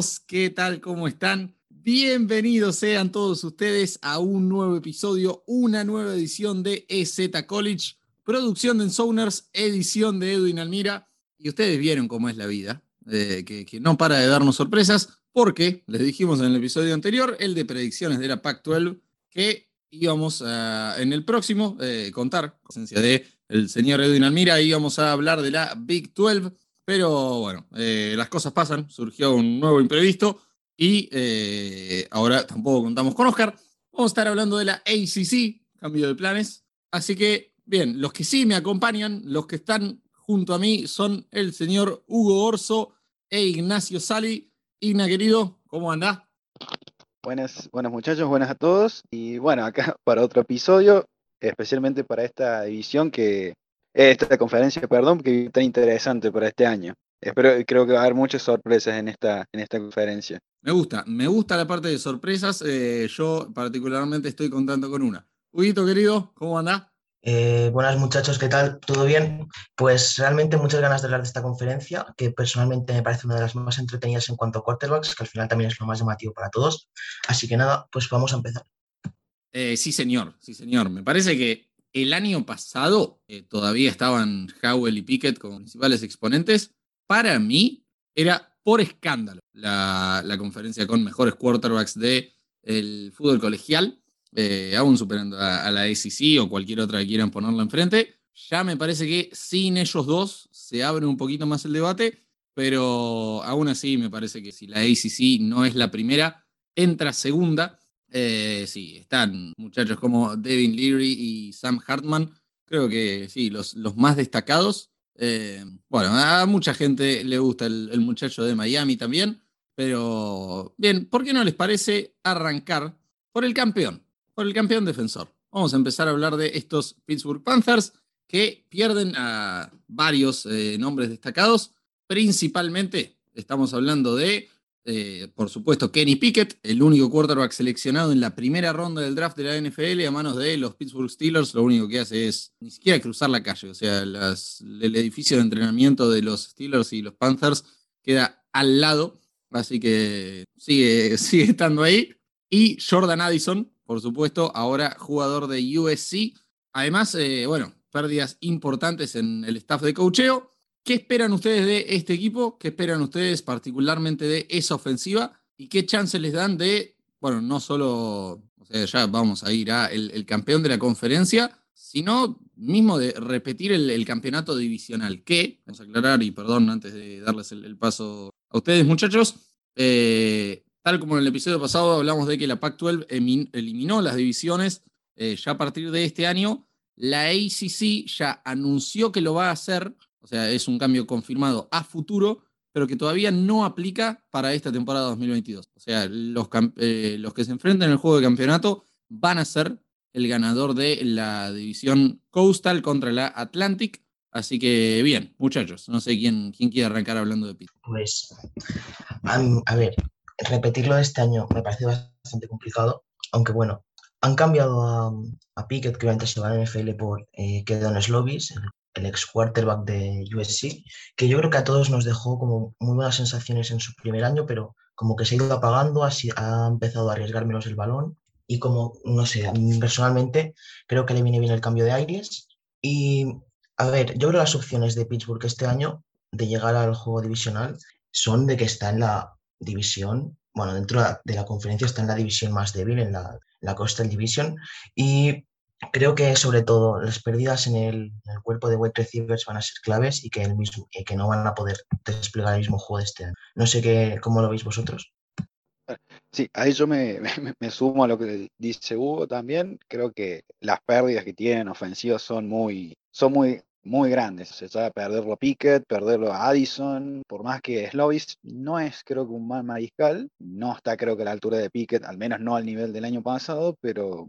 buenas a todos. ¿Qué tal? ¿Cómo están? Bienvenidos sean todos ustedes a un nuevo episodio, una nueva edición de EZ College, producción de Ensoners, edición de Edwin Almira. Y ustedes vieron cómo es la vida, eh, que, no para de darnos sorpresas, porque les dijimos en el episodio anterior, el de predicciones de la Pac-12, que íbamos a, en el próximo eh, contar, presencia de el señor Edwin Almira, íbamos a hablar de la Big 12 pero bueno, eh, las cosas pasan, surgió un nuevo imprevisto y eh, ahora tampoco contamos con Oscar. Vamos a estar hablando de la ACC, cambio de planes. Así que, bien, los que sí me acompañan, los que están junto a mí son el señor Hugo Orso e Ignacio Sali. Igna, querido, ¿cómo andás? Buenas, buenas muchachos, buenas a todos. Y bueno, acá para otro episodio, especialmente para esta división que esta conferencia, perdón, que es tan interesante para este año. Espero, creo que va a haber muchas sorpresas en esta, en esta conferencia. Me gusta, me gusta la parte de sorpresas. Eh, yo particularmente estoy contando con una. Huguito, querido, ¿cómo andás? Eh, buenas muchachos, ¿qué tal? ¿Todo bien? Pues realmente muchas ganas de hablar de esta conferencia, que personalmente me parece una de las más entretenidas en cuanto a quarterbacks, que al final también es lo más llamativo para todos. Así que nada, pues vamos a empezar. Eh, sí, señor, sí, señor. Me parece que el año pasado eh, todavía estaban Howell y Pickett como principales exponentes. Para mí era por escándalo la, conferencia con mejores quarterbacks del el fútbol colegial, eh, aún superando a, la ACC o cualquier otra que quieran ponerla enfrente. Ya me parece que sin ellos dos se abre un poquito más el debate, pero aún así me parece que si la ACC no es la primera, entra segunda eh, sí, están muchachos como Devin Leary y Sam Hartman. Creo que sí, los, los más destacados. Eh, bueno, a mucha gente le gusta el, muchacho de Miami también. Pero bien, ¿por qué no les parece arrancar por el campeón? Por el campeón defensor. Vamos a empezar a hablar de estos Pittsburgh Panthers que pierden a varios eh, nombres destacados. Principalmente estamos hablando de eh, por supuesto, Kenny Pickett, el único quarterback seleccionado en la primera ronda del draft de la NFL a manos de los Pittsburgh Steelers. Lo único que hace es ni siquiera cruzar la calle. O sea, el edificio de entrenamiento de los Steelers y los Panthers queda al lado. Así que sigue, sigue estando ahí. Y Jordan Addison, por supuesto, ahora jugador de USC. Además, eh, bueno, pérdidas importantes en el staff de cocheo. ¿Qué esperan ustedes de este equipo? ¿Qué esperan ustedes particularmente de esa ofensiva? ¿Y qué chances les dan de, bueno, no solo, o sea, ya vamos a ir a el, campeón de la conferencia, sino mismo de repetir el, campeonato divisional? Que, vamos a aclarar, y perdón antes de darles el, paso a ustedes, muchachos, eh, tal como en el episodio pasado hablamos de que la Pac-12 eliminó las divisiones, eh, ya a partir de este año, la ACC ya anunció que lo va a hacer o sea, es un cambio confirmado a futuro, pero que todavía no aplica para esta temporada 2022. O sea, los, eh, los que se enfrenten en el juego de campeonato van a ser el ganador de la división Coastal contra la Atlantic. Así que bien, muchachos, no sé quién, quién quiere arrancar hablando de Pitt. Pues, a ver, repetirlo este año me parece bastante complicado, aunque bueno, han cambiado a, a Pickett, que antes se va a NFL por eh, Kedon Slovis, el el ex quarterback de USC, que yo creo que a todos nos dejó como muy buenas sensaciones en su primer año, pero como que se ha ido apagando, ha empezado a arriesgar menos el balón y como, no sé, a mí personalmente creo que le viene bien el cambio de aires. Y a ver, yo creo las opciones de Pittsburgh este año de llegar al juego divisional son de que está en la división, bueno, dentro de la conferencia está en la división más débil, en la, la Coastal Division, y creo que sobre todo las pérdidas en el, cuerpo de wide receivers van a ser claves y que, el mismo, que no van a poder desplegar el mismo juego de este año. No sé qué, cómo lo veis vosotros. Sí, ahí yo me, me, sumo a lo que dice Hugo también. Creo que las pérdidas que tienen ofensivas son muy, son muy, muy grandes. Se sabe perderlo a Pickett, perderlo a Addison, por más que Slovis no es creo que un mal mariscal, no está creo que a la altura de Pickett, al menos no al nivel del año pasado, pero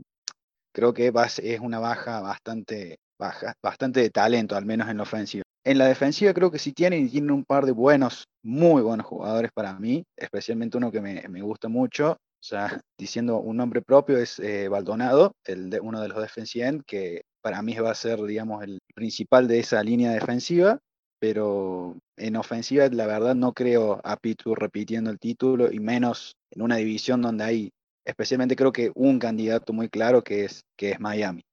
creo que es una baja bastante, baja, bastante de talento, al menos en la ofensiva. En la defensiva creo que sí tienen y tienen un par de buenos, muy buenos jugadores para mí, especialmente uno que me, me gusta mucho, o sea, diciendo un nombre propio es eh, Baldonado, el de, uno de los defensive que para mí va a ser, digamos, el principal de esa línea defensiva. pero en ofensiva la verdad no creo a Pittsburgh repitiendo el título y menos en una división donde hay especialmente creo que un candidato muy claro que es, que es Miami.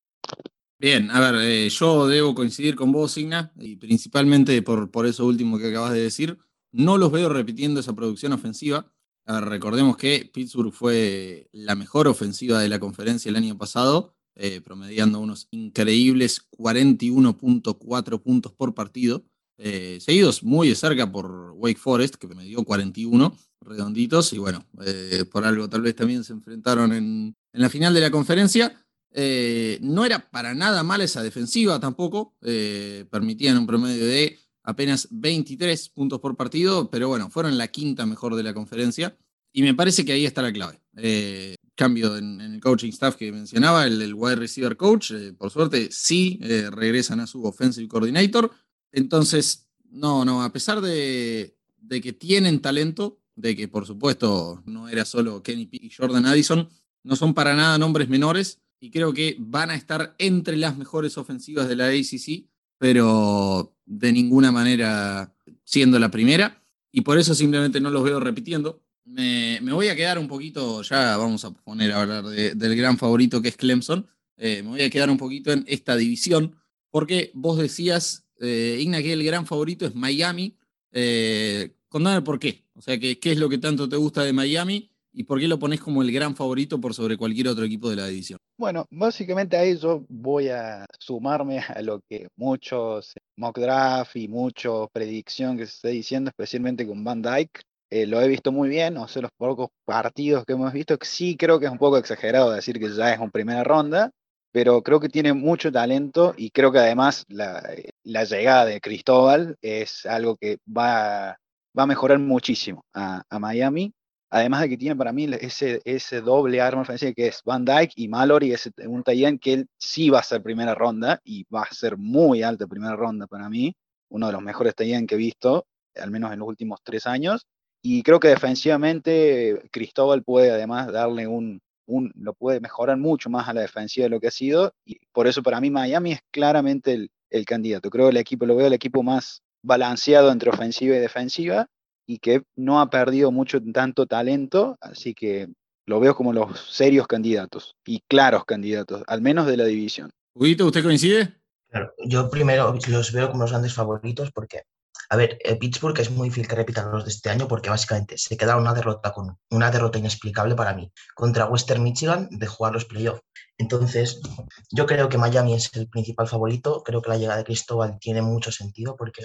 Bien, a ver, eh, yo debo coincidir con vos, Signa, y principalmente por, por eso último que acabas de decir. No los veo repitiendo esa producción ofensiva. Recordemos que Pittsburgh fue la mejor ofensiva de la conferencia el año pasado, eh, promediando unos increíbles 41.4 puntos por partido, eh, seguidos muy de cerca por Wake Forest, que promedió 41 redonditos, y bueno, por algo tal vez también se enfrentaron en, en la final de la conferencia. Eh, no era para nada mala esa defensiva tampoco. Eh, permitían un promedio de apenas 23 puntos por partido, pero bueno, fueron la quinta mejor de la conferencia. Y me parece que ahí está la clave. Eh, cambio en, el coaching staff que mencionaba, el, wide receiver coach, por suerte sí regresan a su offensive coordinator. Entonces, no, no, a pesar de, que tienen talento, de que por supuesto no era solo Kenny Pick y Jordan Addison, no son para nada nombres menores y creo que van a estar entre las mejores ofensivas de la ACC, pero de ninguna manera siendo la primera. Y por eso simplemente no los veo repitiendo. Me, voy a quedar un poquito, ya vamos a poner a hablar del gran favorito que es Clemson. Eh, me voy a quedar un poquito en esta división, porque vos decías, eh, Igna, que el gran favorito es Miami. Eh, contame por qué. O sea, ¿qué es lo que tanto te gusta de Miami ¿Y por qué lo pones como el gran favorito por sobre cualquier otro equipo de la división? Bueno, básicamente ahí yo voy a sumarme a lo que muchos mock draft y mucho predicción que se está diciendo, especialmente con Van Dyke. Eh, lo he visto muy bien, o sea, los pocos partidos que hemos visto, sí creo que es un poco exagerado decir que ya es una primera ronda, pero creo que tiene mucho talento y creo que además la, llegada de Cristóbal es algo que va, va a mejorar muchísimo a, Miami Además de que tiene para mí ese, ese doble arma ofensiva que es Van Dyke y Mallory, es un Tayen que él sí va a ser primera ronda y va a ser muy alta primera ronda para mí, uno de los mejores Tayen que he visto, al menos en los últimos tres años. Y creo que defensivamente Cristóbal puede además darle un, un, lo puede mejorar mucho más a la defensiva de lo que ha sido. Y por eso para mí Miami es claramente el, el candidato. Creo que el equipo, lo veo el equipo más balanceado entre ofensiva y defensiva y que no ha perdido mucho tanto talento, así que lo veo como los serios candidatos y claros candidatos, al menos de la división. Huguito, ¿usted coincide? Claro, yo primero los veo como los grandes favoritos porque, a ver, eh, Pittsburgh es muy difícil que repitan los de este año porque básicamente se queda una derrota con una derrota inexplicable para mí contra Western Michigan de jugar los playoffs. Entonces, yo creo que Miami es el principal favorito, creo que la llegada de Cristóbal tiene mucho sentido porque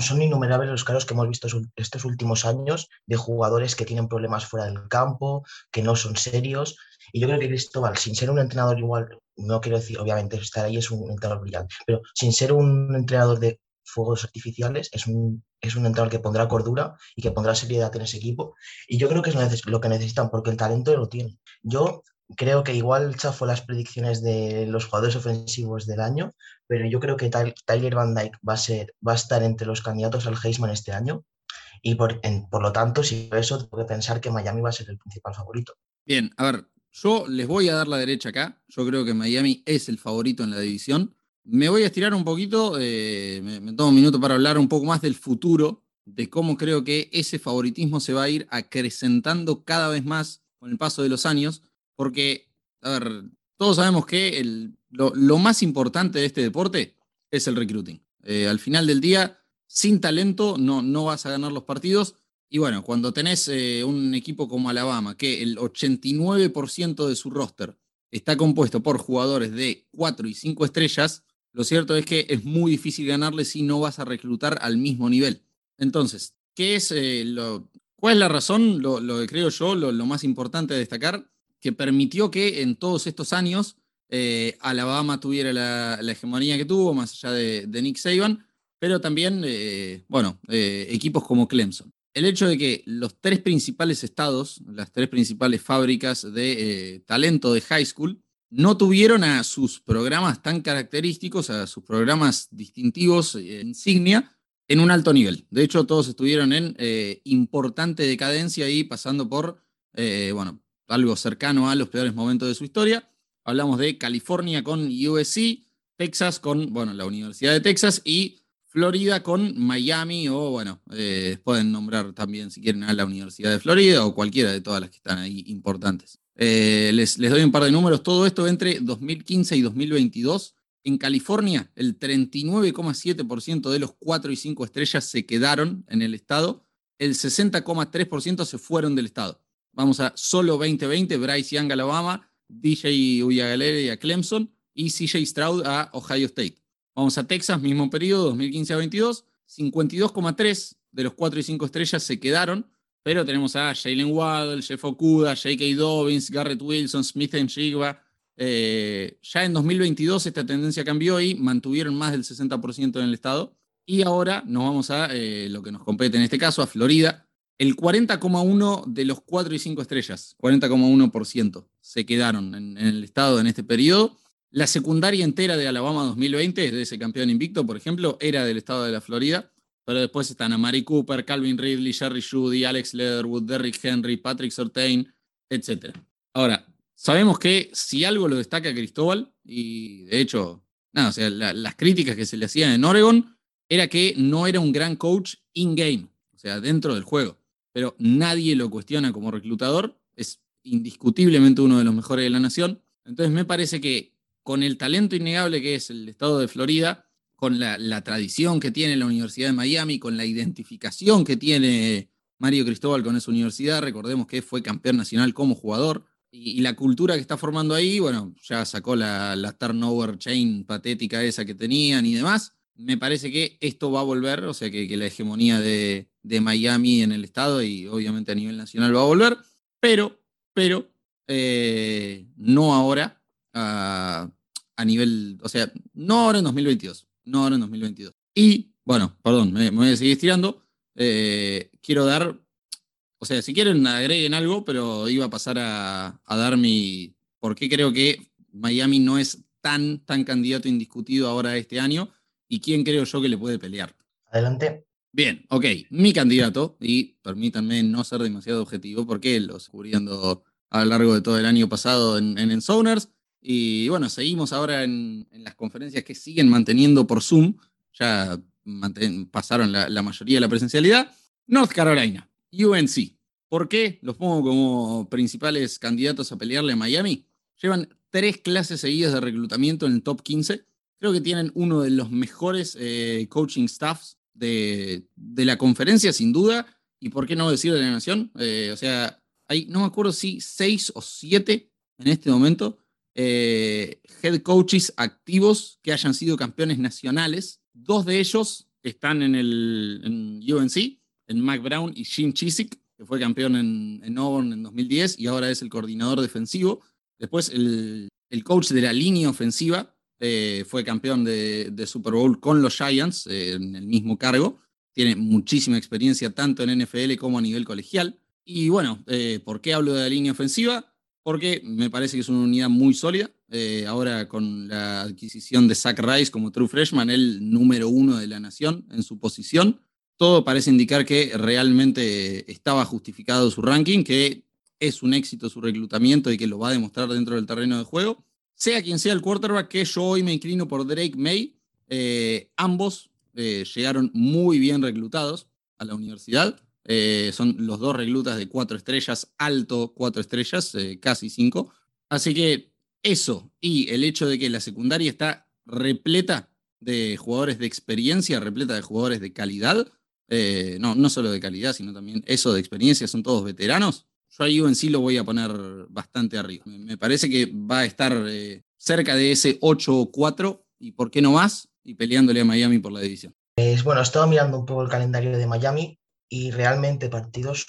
son innumerables los casos que hemos visto estos últimos años de jugadores que tienen problemas fuera del campo, que no son serios. Y yo creo que Cristóbal, sin ser un entrenador igual, no quiero decir, obviamente, estar ahí es un entrenador brillante, pero sin ser un entrenador de fuegos artificiales, es un, es un entrenador que pondrá cordura y que pondrá seriedad en ese equipo. Y yo creo que es lo que necesitan, porque el talento lo tienen. Yo creo que igual chafo las predicciones de los jugadores ofensivos del año, pero yo creo que Tyler Van Dyke va a, ser, va a estar entre los candidatos al Heisman este año. Y por, por lo tanto, si eso, tengo que pensar que Miami va a ser el principal favorito. Bien, a ver, yo les voy a dar la derecha acá. Yo creo que Miami es el favorito en la división. Me voy a estirar un poquito, eh, me, tomo un minuto para hablar un poco más del futuro, de cómo creo que ese favoritismo se va a ir acrecentando cada vez más con el paso de los años. Porque, a ver, todos sabemos que lo, más importante de este deporte es el recruiting. Eh, al final del día, sin talento no, no vas a ganar los partidos. Y bueno, cuando tenés eh, un equipo como Alabama, que el 89% de su roster está compuesto por jugadores de 4 y 5 estrellas, lo cierto es que es muy difícil ganarle si no vas a reclutar al mismo nivel. Entonces, ¿qué es eh, lo, ¿cuál es la razón? Lo, que creo yo, lo, más importante de destacar que permitió que en todos estos años eh, Alabama tuviera la, hegemonía que tuvo, más allá de, Nick Saban, pero también, eh, bueno, equipos como Clemson. El hecho de que los tres principales estados, las tres principales fábricas de talento de high school, no tuvieron a sus programas tan característicos, a sus programas distintivos, insignia, en un alto nivel. De hecho, todos estuvieron en importante decadencia y pasando por, bueno, algo cercano a los peores momentos de su historia. Hablamos de California con USC, Texas con, bueno, la Universidad de Texas y Florida con Miami o, bueno, eh, pueden nombrar también si quieren a la Universidad de Florida o cualquiera de todas las que están ahí importantes. Eh, les, doy un par de números. Todo esto entre 2015 y 2022. En California, el 39,7% de los 4 y 5 estrellas se quedaron en el estado. El 60,3% se fueron del estado. Vamos a solo 2020, Bryce Young, Alabama, DJ Uyagalere a Clemson y CJ Stroud a Ohio State. Vamos a Texas, mismo periodo, 2015 a 22, 52,3 de los 4 y 5 estrellas se quedaron, pero tenemos a Jalen Waddle, Jeff Okuda, J.K. Dobbins, Garrett Wilson, Smith Njigba. Eh, ya en 2022 esta tendencia cambió y mantuvieron más del 60% en el estado. Y ahora nos vamos a eh, lo que nos compete en este caso, a Florida. El 40,1 de los 4 y 5 estrellas, 40,1% se quedaron en, el estado en este periodo. La secundaria entera de Alabama 2020, de ese campeón invicto, por ejemplo, era del estado de la Florida. Pero después están a Mari Cooper, Calvin Ridley, Jerry Judy, Alex Leatherwood, Derrick Henry, Patrick Sortain, etc. Ahora, sabemos que si algo lo destaca Cristóbal, y de hecho, nada, o sea, las críticas que se le hacían en Oregon era que no era un gran coach in-game, o sea, dentro del juego pero nadie lo cuestiona como reclutador. Es indiscutiblemente uno de los mejores de la nación. Entonces me parece que con el talento innegable que es el estado de Florida, con la, tradición que tiene la Universidad de Miami, con la identificación que tiene Mario Cristóbal con esa universidad, recordemos que fue campeón nacional como jugador, y, la cultura que está formando ahí, bueno, ya sacó la, turnover chain patética esa que tenían y demás. Me parece que esto va a volver, o sea, que la hegemonía de, de Miami en el estado y obviamente a nivel nacional va a volver, pero, pero eh, no ahora a, nivel, o sea, no ahora en 2022, no ahora en 2022. Y, bueno, perdón, me, voy a seguir estirando. Eh, quiero dar, o sea, si quieren agreguen algo, pero iba a pasar a, a dar mi, por qué creo que Miami no es tan, tan candidato indiscutido ahora este año y quién creo yo que le puede pelear. Adelante. Bien, ok. Mi candidato, y permítanme no ser demasiado objetivo, porque lo cubriendo a lo largo de todo el año pasado en, en Ensoners. Y bueno, seguimos ahora en, las conferencias que siguen manteniendo por Zoom. Ya pasaron la, mayoría de la presencialidad. North Carolina, UNC. ¿Por qué los pongo como principales candidatos a pelearle a Miami? Llevan tres clases seguidas de reclutamiento en el top 15. Creo que tienen uno de los mejores eh, coaching staffs de, la conferencia, sin duda, y por qué no decir de la nación. Eh, o sea, hay, no me acuerdo si seis o siete en este momento eh, head coaches activos que hayan sido campeones nacionales. Dos de ellos están en el UNC, en Mac Brown y Jim Chiswick, que fue campeón en, en Auburn en 2010 y ahora es el coordinador defensivo. Después el, el coach de la línea ofensiva, eh, fue campeón de, Super Bowl con los Giants eh, en el mismo cargo. Tiene muchísima experiencia tanto en NFL como a nivel colegial. Y bueno, ¿por qué hablo de la línea ofensiva? Porque me parece que es una unidad muy sólida. ahora con la adquisición de Zach Rice como True Freshman, el número uno de la nación en su posición, todo parece indicar que realmente estaba justificado su ranking, que es un éxito su reclutamiento y que lo va a demostrar dentro del terreno de juego sea quien sea el quarterback, que yo hoy me inclino por Drake May. Eh, ambos eh, llegaron muy bien reclutados a la universidad. Eh, son los dos reclutas de cuatro estrellas, alto cuatro estrellas, casi cinco. Así que eso y el hecho de que la secundaria está repleta de jugadores de experiencia, repleta de jugadores de calidad, no, no solo de calidad, sino también eso de experiencia, son todos veteranos, yo a UNC lo voy a poner bastante arriba. Me parece que va a estar eh, cerca de ese 8-4 y por qué no más, y peleándole a Miami por la división. Pues bueno, estaba mirando un poco el calendario de Miami y realmente partidos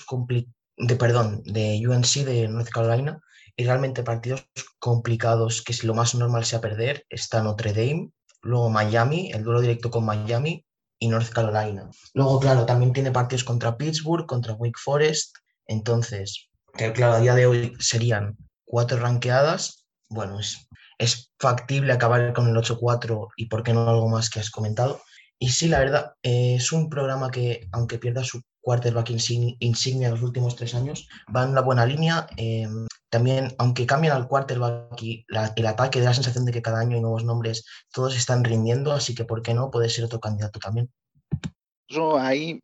de perdón, de UNC de North Carolina y realmente partidos complicados que si lo más normal sea perder está Notre Dame, luego Miami, el duelo directo con Miami y North Carolina. Luego, claro, también tiene partidos contra Pittsburgh, contra Wake Forest. Entonces, claro, a día de hoy serían cuatro ranqueadas, bueno, es, es factible acabar con el 8-4 y por qué no algo más que has comentado. Y sí, la verdad, eh, es un programa que, aunque pierda su quarterback insignia en los últimos tres años, va en una buena línea. Em, también, aunque cambian al quarterback y el ataque, da la sensación de que cada año hay nuevos nombres, todos están rindiendo, así que, ¿por qué no? Puede ser otro candidato también. Yo ahí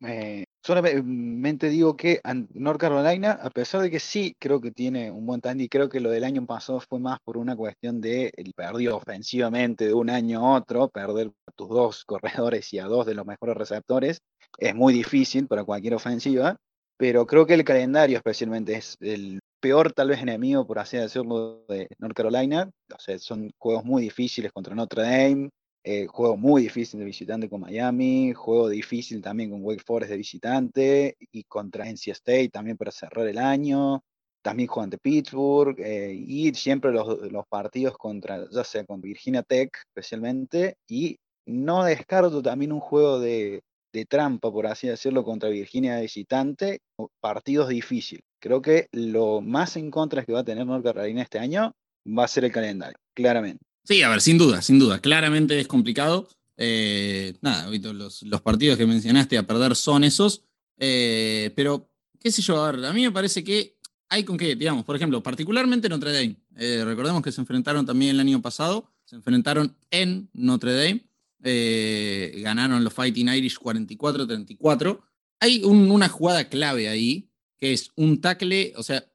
solamente digo que North Carolina, a pesar de que sí creo que tiene un buen y creo que lo del año pasado fue más por una cuestión de el perdió ofensivamente de un año a otro, perder a tus dos corredores y a dos de los mejores receptores es muy difícil para cualquier ofensiva, pero creo que el calendario especialmente es el peor tal vez enemigo, por así decirlo, de North Carolina. O sea, son juegos muy difíciles contra Notre Dame, eh, juego muy difícil de visitante con Miami, juego difícil también con Wake Forest de visitante y contra NC State también para cerrar el año. También juegan de Pittsburgh eh, y siempre los, partidos contra, ya sea con Virginia Tech especialmente. Y no descarto también un juego de, de trampa, por así decirlo, contra Virginia de visitante, partidos difíciles. Creo que lo más en contra que va a tener North Carolina este año va a ser el calendario, claramente. Sí, a ver, sin duda, sin duda. Claramente es complicado. Eh, nada, los, los, partidos que mencionaste a perder son esos. Eh, pero, qué sé yo, a ver, a mí me parece que hay con qué, digamos, por ejemplo, particularmente Notre Dame. Eh, recordemos que se enfrentaron también el año pasado, se enfrentaron en Notre Dame, ganaron los Fighting Irish 44-34. Hay una jugada clave ahí, que es un tackle, o sea,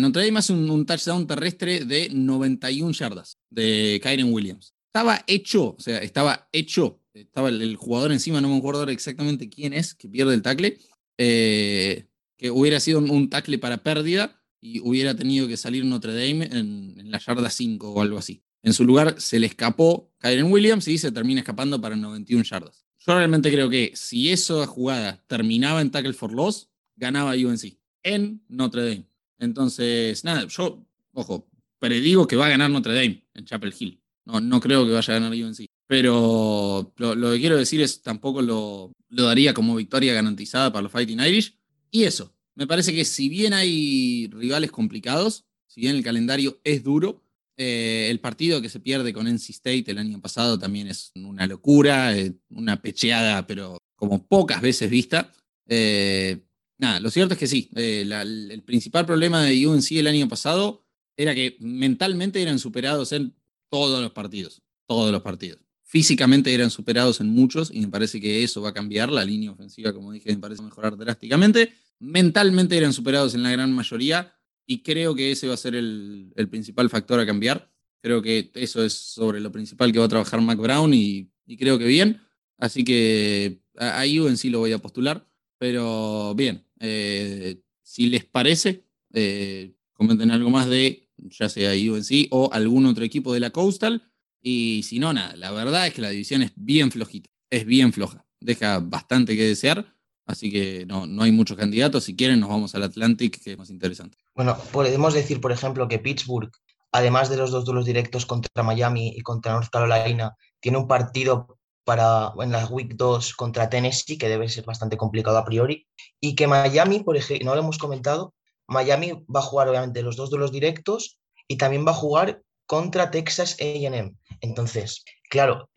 Notre Dame hace un, touchdown terrestre de 91 yardas de Kyren Williams. Estaba hecho, o sea, estaba hecho, estaba el, jugador encima, no me acuerdo exactamente quién es, que pierde el tackle, eh, que hubiera sido un, tackle para pérdida y hubiera tenido que salir Notre Dame en, la yarda 5 o algo así. En su lugar se le escapó Kyren Williams y se termina escapando para 91 yardas. Yo realmente creo que si esa jugada terminaba en tackle for loss, ganaba UNC en Notre Dame. Entonces, nada, yo, ojo, predigo que va a ganar Notre Dame Chapel Hill. No, no creo que vaya a ganar UNC. Pero lo, que quiero decir es, tampoco lo, lo, daría como victoria garantizada para los Fighting Irish. Y eso, me parece que si bien hay rivales complicados, si bien el calendario es duro, eh, el partido que se pierde con NC State el año pasado también es una locura, eh, una pecheada, pero como pocas veces vista. Eh, nada, lo cierto es que sí, el principal problema de UNC el año pasado era que mentalmente eran superados en todos los partidos, todos los partidos. Físicamente eran superados en muchos y me parece que eso va a cambiar. La línea ofensiva, como dije, me parece mejorar drásticamente. Mentalmente eran superados en la gran mayoría y creo que ese va a ser el, principal factor a cambiar. Creo que eso es sobre lo principal que va a trabajar Mac Brown y, creo que bien. Así que a, a UNC lo voy a postular. Pero bien, eh, si les parece, eh, comenten algo más de ya sea UNC o algún otro equipo de la Coastal. Y si no, nada, la verdad es que la división es bien flojita, es bien floja, deja bastante que desear. Así que no, no hay muchos candidatos. Si quieren, nos vamos al Atlantic, que es más interesante. Bueno, podemos decir, por ejemplo, que Pittsburgh, además de los dos duelos directos contra Miami y contra North Carolina, tiene un partido para en la Week 2 contra Tennessee, que debe ser bastante complicado a priori, y que Miami, por ejemplo, no lo hemos comentado, Miami va a jugar obviamente los dos duelos directos y también va a jugar contra Texas AM. Entonces, claro,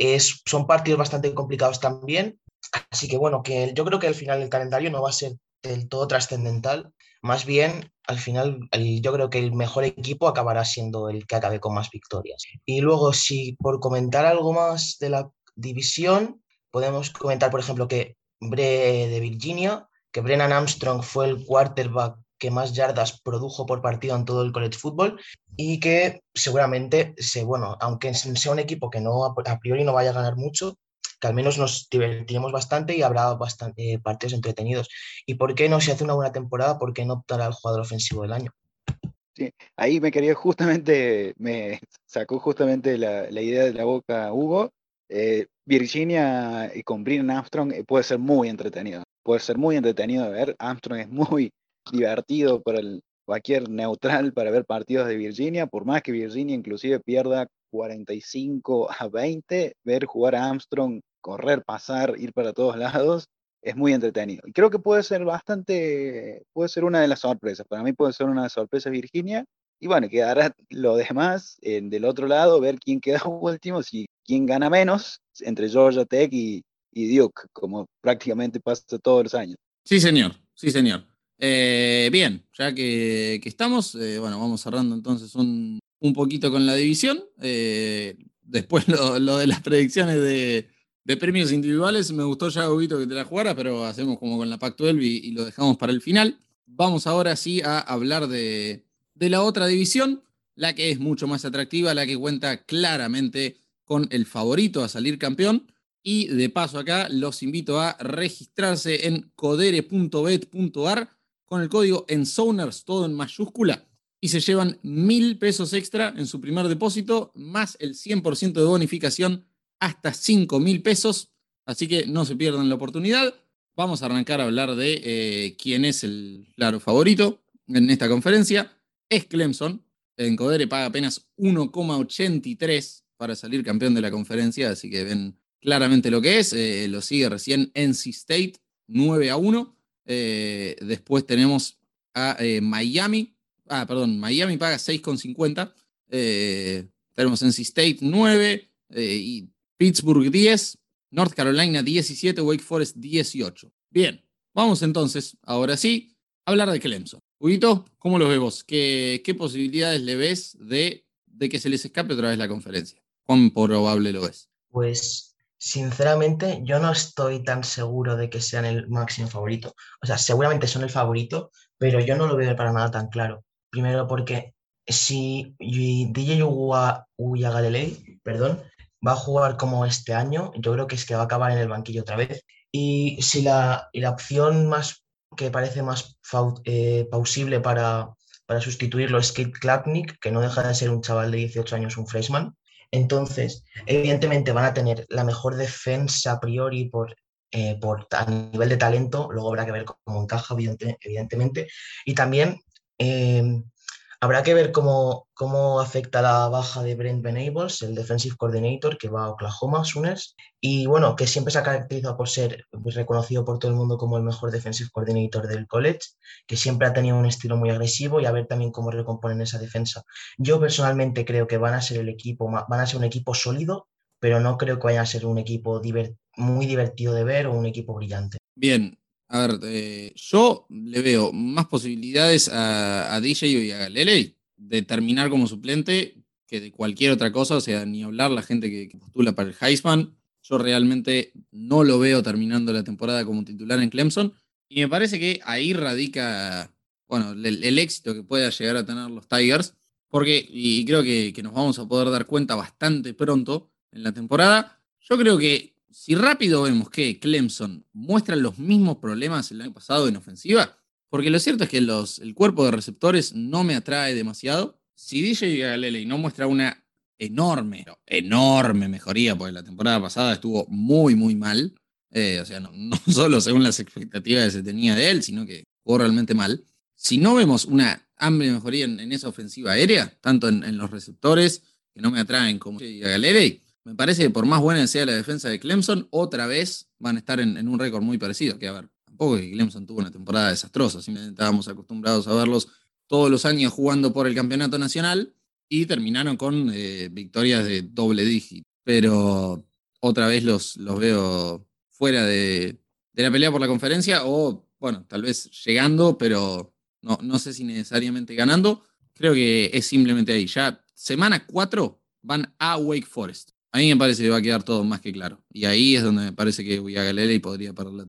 son partidos bastante complicados también, así que bueno, que yo creo que al final el calendario no va a ser del todo trascendental, más bien al final yo creo que el mejor equipo acabará siendo el que acabe con más victorias. Y luego, si por comentar algo más de la división, podemos comentar, por ejemplo, que Bre de Virginia, que Brennan Armstrong fue el quarterback que más yardas produjo por partido en todo el college football y que seguramente, se, bueno, aunque sea un equipo que no a priori no vaya a ganar mucho, que al menos nos divertiremos bastante y habrá bastante, eh, partidos entretenidos. ¿Y por qué no se hace una buena temporada? ¿Por qué no optará al jugador ofensivo del año? Sí, ahí me quería justamente, me sacó justamente la, la idea de la boca Hugo, eh, Virginia con Brian Armstrong eh, puede ser muy entretenido. Puede ser muy entretenido de ver. Armstrong es muy divertido para el, cualquier neutral para ver partidos de Virginia, por más que Virginia inclusive pierda 45 a 20, ver jugar a Armstrong, correr, pasar, ir para todos lados, es muy entretenido. Y creo que puede ser bastante, puede ser una de las sorpresas. Para mí puede ser una sorpresas Virginia. Y bueno, quedará lo demás del otro lado, ver quién queda último, si quién gana menos entre Georgia Tech y, Duke, como prácticamente pasa todos los años. Sí, señor, sí, señor. Eh, bien, ya que, estamos, eh, bueno, vamos cerrando entonces un, poquito con la división. Eh, después lo, de las predicciones de, premios individuales, me gustó ya, Huguito, que te la jugara, pero hacemos como con la Pac-12 y, lo dejamos para el final. Vamos ahora sí a hablar de, de la otra división, la que es mucho más atractiva, la que cuenta claramente con el favorito a salir campeón. Y de paso acá los invito a registrarse en codere.bet.ar con el código ENSONERS, todo en mayúscula, y se llevan mil pesos extra en su primer depósito, más el 100% de bonificación hasta 5 mil pesos. Así que no se pierdan la oportunidad. Vamos a arrancar a hablar de eh, quién es el claro favorito en esta conferencia. Es Clemson. En Codere paga apenas 1,83 para salir campeón de la conferencia, así que ven claramente lo que es. Eh, lo sigue recién NC State, 9 a 1. Eh, después tenemos a eh, Miami. Ah, perdón, Miami paga 6,50. tenemos NC State 9 y Pittsburgh 10. North Carolina 17, Wake Forest 18. Bien, vamos entonces, ahora sí, a hablar de Clemson. Huguito, ¿cómo lo ves vos? ¿Qué, posibilidades le ves de que se les escape otra vez la conferencia? ¿Cuán probable lo es? Pues sinceramente yo no estoy tan seguro de que sean el máximo favorito. O sea, seguramente son el favorito, pero yo no lo veo para nada tan claro. Primero porque si DJ Uyagalelei, perdón, va a jugar como este año, yo creo que es que va a acabar en el banquillo otra vez. Y si la, la opción más que parece más eh, plausible para, para sustituirlo es Kate Klapnik, que no deja de ser un chaval de 18 años, un freshman, entonces, evidentemente van a tener la mejor defensa a priori por, eh, por a nivel de talento, luego habrá que ver cómo encaja, evidentemente, y también em, Habrá que ver cómo, cómo afecta la baja de Brent Venables, el defensive coordinator que va a Oklahoma, Sooners, y bueno, que siempre se ha caracterizado por ser reconocido por todo el mundo como el mejor defensive coordinator del college, que siempre ha tenido un estilo muy agresivo y a ver también cómo recomponen esa defensa. Yo personalmente creo que van a ser el equipo, van a ser un equipo sólido, pero no creo que vaya a ser un equipo muy divertido de ver o un equipo brillante. Bien, a ver, eh, yo le veo más posibilidades a, DJ y a Galilei de terminar como suplente que de cualquier otra cosa, o sea, ni hablar la gente que, postula para el Heisman. Yo realmente no lo veo terminando la temporada como titular en Clemson. Y me parece que ahí radica, bueno, el, éxito que pueda llegar a tener los Tigers. Porque, y creo que nos vamos a poder dar cuenta bastante pronto en la temporada. Yo creo que si rápido vemos que Clemson muestra los mismos problemas el año pasado en ofensiva, porque lo cierto es que el cuerpo de receptores no me atrae demasiado. Si DJ Galilei no muestra una enorme, enorme mejoría, porque la temporada pasada estuvo muy, muy mal, eh, o sea, no, solo según las expectativas que se tenía de él, sino que jugó realmente mal. Si no vemos una amplia mejoría en, esa ofensiva aérea, tanto en, los receptores, que no me atraen como DJ Galilei, me parece que por más buena sea la defensa de Clemson, otra vez van a estar en, un récord muy parecido. Que a ver, tampoco que Clemson tuvo una temporada desastrosa, simplemente estábamos acostumbrados a verlos todos los años jugando por el campeonato nacional y terminaron con eh, victorias de doble dígito. Pero otra vez los, los veo fuera de, la pelea por la conferencia o, bueno, tal vez llegando, pero no, no sé si necesariamente ganando. Creo que es simplemente ahí. Ya semana 4 van a Wake Forest. A mí me parece que va a quedar todo más que claro. Y ahí es donde me parece que y podría perder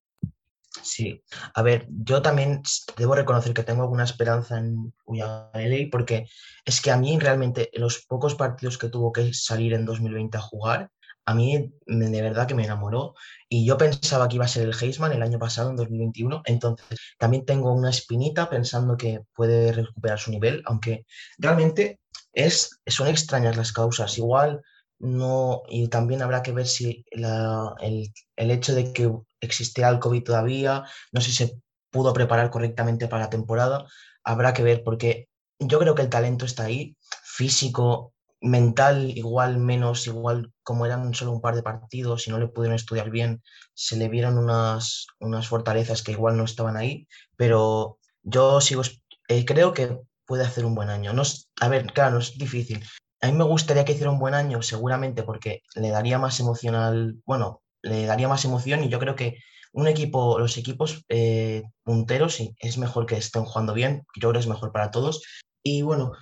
Sí, a ver, yo también debo reconocer que tengo alguna esperanza en Uyagalelei porque es que a mí realmente los pocos partidos que tuvo que salir en 2020 a jugar, a mí de verdad que me enamoró. Y yo pensaba que iba a ser el Heisman el año pasado, en 2021, entonces también tengo una espinita pensando que puede recuperar su nivel, aunque realmente es, son extrañas las causas, igual no, y también habrá que ver si el, hecho de que existía el COVID todavía, no sé si se pudo preparar correctamente para la temporada, habrá que ver, porque yo creo que el talento está ahí, físico, mental, igual menos, igual como eran solo un par de partidos y no le pudieron estudiar bien, se le vieron unas, unas fortalezas que igual no estaban ahí, pero yo sigo, eh, creo que puede hacer un buen año. No, a ver, claro, es difícil. A mí me gustaría que hiciera un buen año, seguramente, porque le daría más emocional, bueno, le daría más emoción y yo creo que un equipo, los equipos eh, punteros es mejor que estén jugando bien, yo creo que es mejor para todos. Y bueno,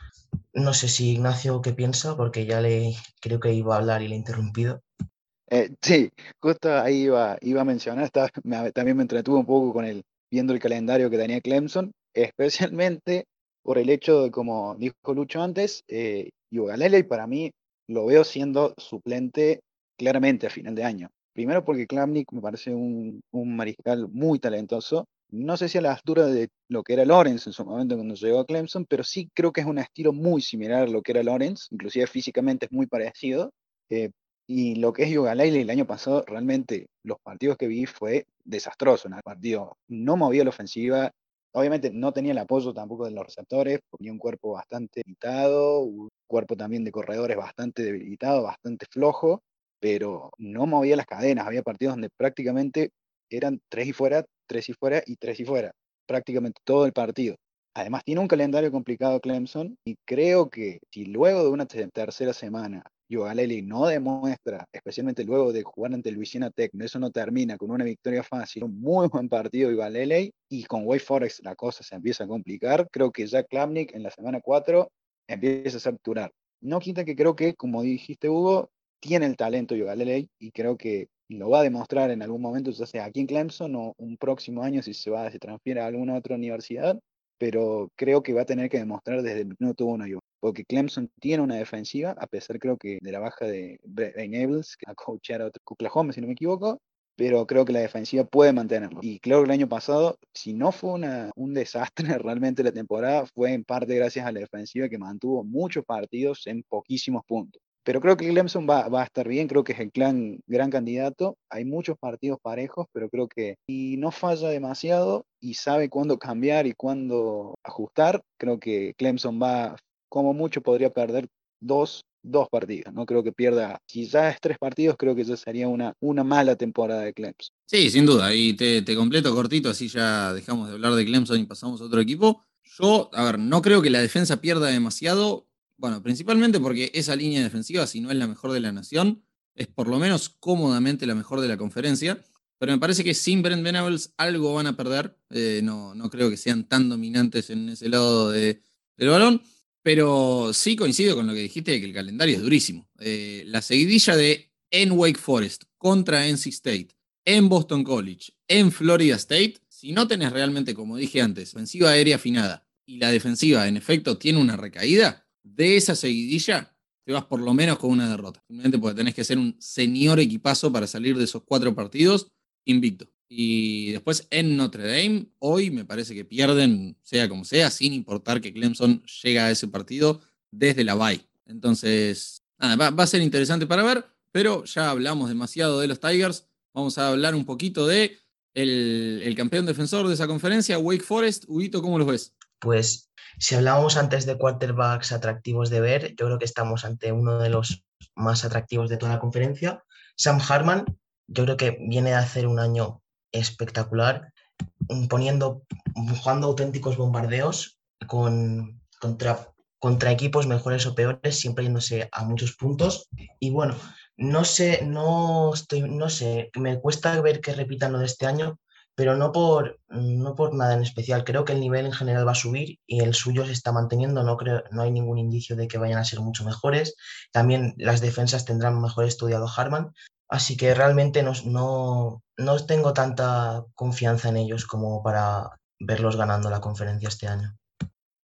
no sé si Ignacio qué piensa, porque ya le creo que iba a hablar y le he interrumpido. Eh, sí, justo ahí iba, iba a mencionar, también me entretuvo un poco con el, viendo el calendario que tenía Clemson, especialmente por el hecho de, como dijo Lucho antes, eh, y para mí lo veo siendo suplente claramente a final de año. Primero porque Klamnik me parece un, mariscal muy talentoso. No sé si a la altura de lo que era Lawrence en su momento cuando llegó a Clemson, pero sí creo que es un estilo muy similar a lo que era Lawrence, inclusive físicamente es muy parecido. Eh, y lo que es Yogalele el año pasado, realmente los partidos que vi fue desastroso. En el partido no movía la ofensiva, obviamente no tenía el apoyo tampoco de los receptores, tenía un cuerpo bastante limitado, un cuerpo también de corredores bastante debilitado, bastante flojo pero no movía las cadenas. Había partidos donde prácticamente eran tres y fuera, tres y fuera y tres y fuera, prácticamente todo el partido. Además, tiene un calendario complicado Clemson y creo que si luego de una tercera semana Yogaleli no demuestra, especialmente luego de jugar ante Louisiana Tech, eso no termina con una victoria fácil, un muy buen partido Yogalele y con Way Forex la cosa se empieza a complicar, creo que ya Klamnik en la semana 4 empieza a saturar. No quita que creo que, como dijiste Hugo, tiene el talento Yogalelei y creo que lo va a demostrar en algún momento, ya sea aquí en Clemson o un próximo año si se va, se transfiere a alguna otra universidad, pero creo que va a tener que demostrar desde el minuto uno, porque Clemson tiene una defensiva, a pesar creo que de la baja de Brain Evans, que a coachar a Oklahoma, si no me equivoco, pero creo que la defensiva puede mantenerlo. Y creo que el año pasado, si no fue una, un desastre realmente la temporada, fue en parte gracias a la defensiva que mantuvo muchos partidos en poquísimos puntos. Pero creo que Clemson va, va, a estar bien, creo que es el clan gran candidato. Hay muchos partidos parejos, pero creo que si no falla demasiado y sabe cuándo cambiar y cuándo ajustar, creo que Clemson va, como mucho, podría perder dos, dos partidos. No creo que pierda, es tres partidos, creo que ya sería una, una mala temporada de Clemson. Sí, sin duda. Y te, te completo cortito, así ya dejamos de hablar de Clemson y pasamos a otro equipo. Yo, a ver, no creo que la defensa pierda demasiado bueno, principalmente porque esa línea defensiva, si no es la mejor de la nación, es por lo menos cómodamente la mejor de la conferencia. Pero me parece que sin Brent Venables algo van a perder. Eh, no, no creo que sean tan dominantes en ese lado de, del balón. Pero sí coincido con lo que dijiste de que el calendario es durísimo. Eh, la seguidilla de en Wake Forest contra NC State, en Boston College, en Florida State, si no tenés realmente, como dije antes, ofensiva aérea afinada y la defensiva en efecto tiene una recaída, de esa seguidilla, te vas por lo menos con una derrota. Simplemente porque tenés que ser un señor equipazo para salir de esos cuatro partidos invicto. Y después en Notre Dame, hoy me parece que pierden, sea como sea, sin importar que Clemson llega a ese partido desde la bye. Entonces, nada, va, a ser interesante para ver, pero ya hablamos demasiado de los Tigers. Vamos a hablar un poquito de el, campeón defensor de esa conferencia, Wake Forest. Huguito, ¿cómo los ves? Pues si hablábamos antes de quarterbacks atractivos de ver, yo creo que estamos ante uno de los más atractivos de toda la conferencia. Sam Harman, yo creo que viene a hacer un año espectacular, poniendo, jugando auténticos bombardeos con, contra, contra equipos mejores o peores, siempre yéndose a muchos puntos. Y bueno, no sé, no estoy, no sé, me cuesta ver que repitan lo de este año, pero no por, no por nada en especial. Creo que el nivel en general va a subir y el suyo se está manteniendo. No, creo, no hay ningún indicio de que vayan a ser mucho mejores. También las defensas tendrán mejor estudiado Harman. Así que realmente no, no, no tengo tanta confianza en ellos como para verlos ganando la conferencia este año.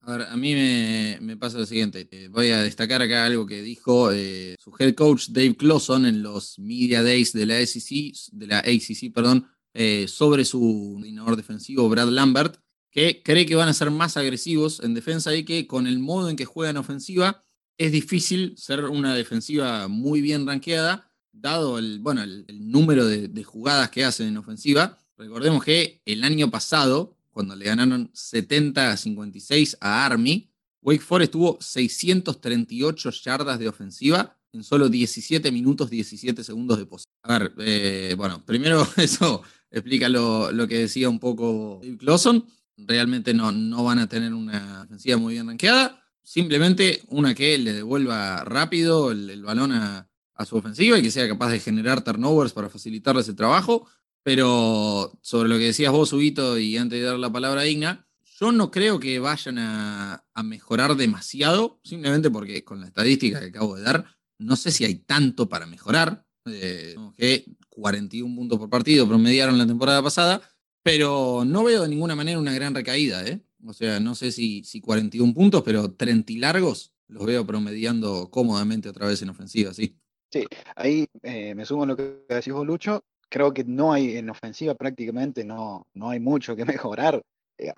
A ver, a mí me, pasa lo siguiente. Eh, voy a destacar acá algo que dijo eh, su head coach Dave Clawson en los Media Days de la SEC, de la ACC, perdón, eh, sobre su coordinador defensivo Brad Lambert, que cree que van a ser más agresivos en defensa y que con el modo en que juegan ofensiva es difícil ser una defensiva muy bien rankeada, dado el, bueno, el, número de, jugadas que hacen en ofensiva. Recordemos que el año pasado, cuando le ganaron 70 a 56 a Army, Wake Forest tuvo 638 yardas de ofensiva en solo 17 minutos 17 segundos de pose. A ver, eh, bueno, primero eso explica lo, que decía un poco Dave Clawson. Realmente no, no van a tener una defensiva muy bien ranqueada. Simplemente una que le devuelva rápido el, balón a, a su ofensiva y que sea capaz de generar turnovers para facilitarles el trabajo. Pero sobre lo que decías vos, Ubito, y antes de dar la palabra a Igna, yo no creo que vayan a, mejorar demasiado, simplemente porque con la estadística que acabo de dar, no sé si hay tanto para mejorar. Eh, que 41 puntos por partido promediaron la temporada pasada, pero no veo de ninguna manera una gran recaída. ¿eh? O sea, no sé si, si 41 puntos, pero 30 largos los veo promediando cómodamente otra vez en ofensiva, sí. Sí, ahí eh, me sumo a lo que decís vos, Lucho. Creo que no hay en ofensiva prácticamente, no, no hay mucho que mejorar. Eh,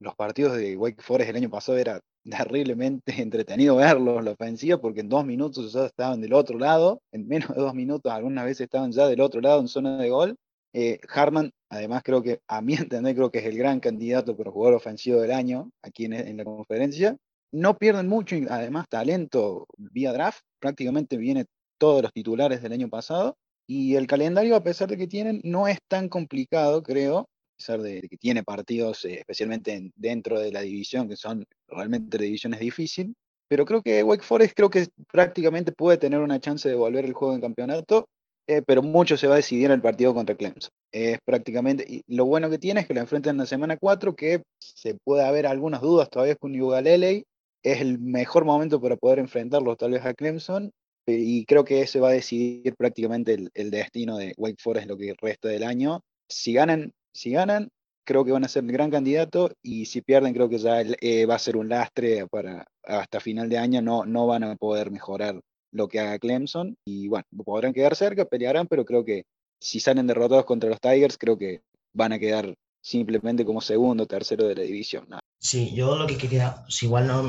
los partidos de Wake Forest el año pasado, era terriblemente entretenido verlos, la ofensiva, porque en dos minutos estaban del otro lado, en menos de dos minutos algunas veces estaban ya del otro lado en zona de gol. Eh, Harman, además creo que, a mi entender, creo que es el gran candidato para jugador ofensivo del año aquí en la conferencia. No pierden mucho, además talento vía draft, prácticamente viene todos los titulares del año pasado. Y el calendario, a pesar de que tienen, no es tan complicado, creo, de que tiene partidos, eh, especialmente dentro de la división, que son realmente divisiones difíciles, pero creo que Wake Forest creo que prácticamente puede tener una chance de volver el juego en campeonato, eh, pero mucho se va a decidir en el partido contra Clemson. Es prácticamente, y lo bueno que tiene es que lo enfrentan en la semana 4, que se puede haber algunas dudas todavía con Ugalele, es el mejor momento para poder enfrentarlos tal vez a Clemson, eh, y creo que ese va a decidir prácticamente el, destino de Wake Forest lo que resta del año. Si ganan si ganan, creo que van a ser el gran candidato y si pierden, creo que ya eh, va a ser un lastre para hasta final de año, no, no van a poder mejorar lo que haga Clemson y bueno, podrán quedar cerca, pelearán, pero creo que si salen derrotados contra los Tigers, creo que van a quedar simplemente como segundo tercero de la división. Sí, yo lo que quería, si igual no,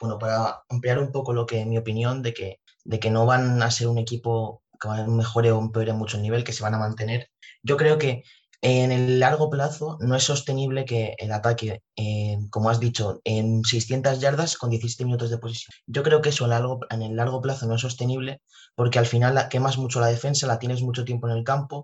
bueno, para ampliar un poco lo que mi opinión de que, de que no van a ser un equipo que mejore o empeore mucho el nivel, que se van a mantener. Yo creo que en el largo plazo no es sostenible que el ataque, eh, como has dicho, en 600 yardas con 17 minutos de posición. Yo creo que eso en el largo plazo no es sostenible porque al final quemas mucho la defensa, la tienes mucho tiempo en el campo,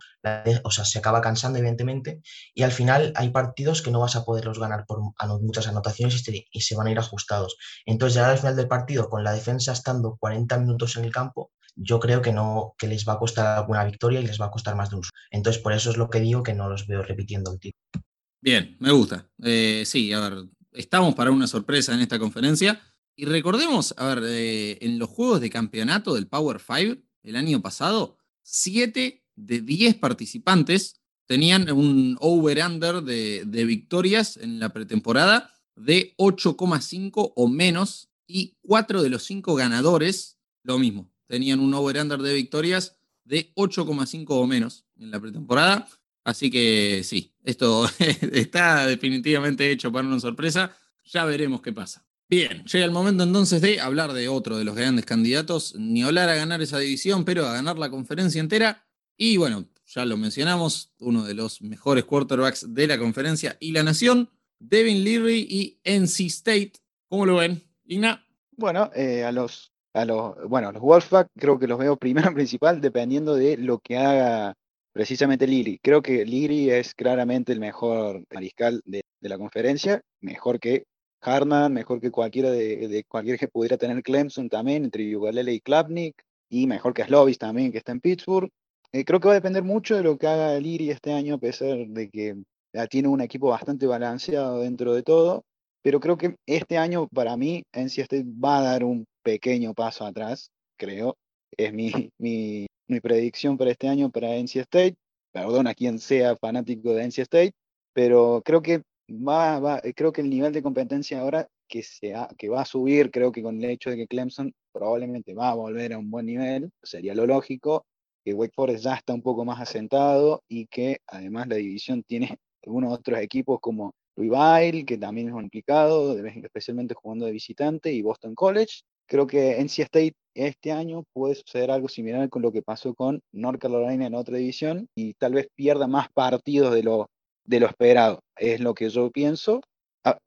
o sea, se acaba cansando evidentemente y al final hay partidos que no vas a poderlos ganar por muchas anotaciones y se van a ir ajustados. Entonces ya al final del partido, con la defensa estando 40 minutos en el campo, yo creo que no, que les va a costar alguna victoria y les va a costar más de un Entonces, por eso es lo que digo que no los veo repitiendo el título. Bien, me gusta. Eh, sí, a ver, estamos para una sorpresa en esta conferencia. Y recordemos, a ver, eh, en los juegos de campeonato del Power 5 el año pasado, 7 de 10 participantes tenían un over-under de, de victorias en la pretemporada de 8,5 o menos y 4 de los 5 ganadores, lo mismo, tenían un over-under de victorias de 8,5 o menos en la pretemporada. Así que sí, esto está definitivamente hecho para una sorpresa. Ya veremos qué pasa. Bien, llega el momento entonces de hablar de otro de los grandes candidatos, ni hablar a ganar esa división, pero a ganar la conferencia entera. Y bueno, ya lo mencionamos, uno de los mejores quarterbacks de la conferencia y la nación, Devin Leary y NC State. ¿Cómo lo ven? Igna. Bueno, eh, a los a los, bueno, los Wolfpack creo que los veo primero principal dependiendo de lo que haga precisamente Liri. Creo que Liri es claramente el mejor mariscal de, la conferencia, mejor que Harman, mejor que cualquiera de, de cualquier que pudiera tener Clemson también, entre Ugalele y Klapnik, y mejor que Slovis también, que está en Pittsburgh. Eh, creo que va a depender mucho de lo que haga Liri este año, a pesar de que ya tiene un equipo bastante balanceado dentro de todo. Pero creo que este año, para mí, NC State va a dar un pequeño paso atrás, creo. Es mi, mi, mi predicción para este año para NC State. Perdón a quien sea fanático de NC State, pero creo que va, va, creo que el nivel de competencia ahora que, se que va a subir, creo que con el hecho de que Clemson probablemente va a volver a un buen nivel, sería lo lógico, que Wake Forest ya está un poco más asentado y que además la división tiene algunos otros equipos como Louisville, que también es implicado, especialmente jugando de visitante, y Boston College, Creo que NC State este año puede suceder algo similar con lo que pasó con North Carolina en otra división y tal vez pierda más partidos de lo, de lo esperado. Es lo que yo pienso,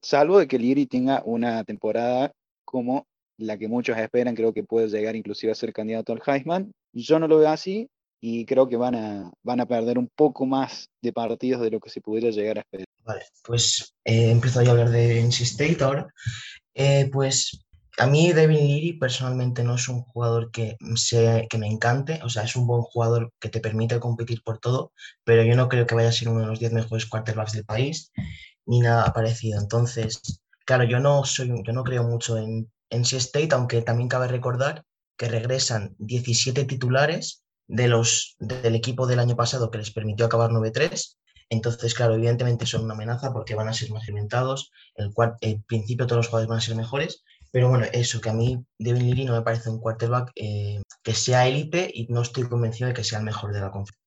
salvo de que Liri tenga una temporada como la que muchos esperan, creo que puede llegar inclusive a ser candidato al Heisman. Yo no lo veo así y creo que van a, van a perder un poco más de partidos de lo que se pudiera llegar a esperar. Vale, pues eh, empiezo a hablar de NC State ahora. Eh, pues a mí Devin Leary personalmente no es un jugador que, que me encante, o sea, es un buen jugador que te permite competir por todo, pero yo no creo que vaya a ser uno de los 10 mejores quarterbacks del país, ni nada parecido. Entonces, claro, yo no, soy, yo no creo mucho en NC State, aunque también cabe recordar que regresan 17 titulares de los, del equipo del año pasado que les permitió acabar 9-3 entonces, claro, evidentemente son una amenaza porque van a ser más alimentados, el, el principio todos los jugadores van a ser mejores, pero bueno, eso, que a mí Devin Leary no me parece un quarterback eh, que sea élite y no estoy convencido de que sea el mejor de la conferencia.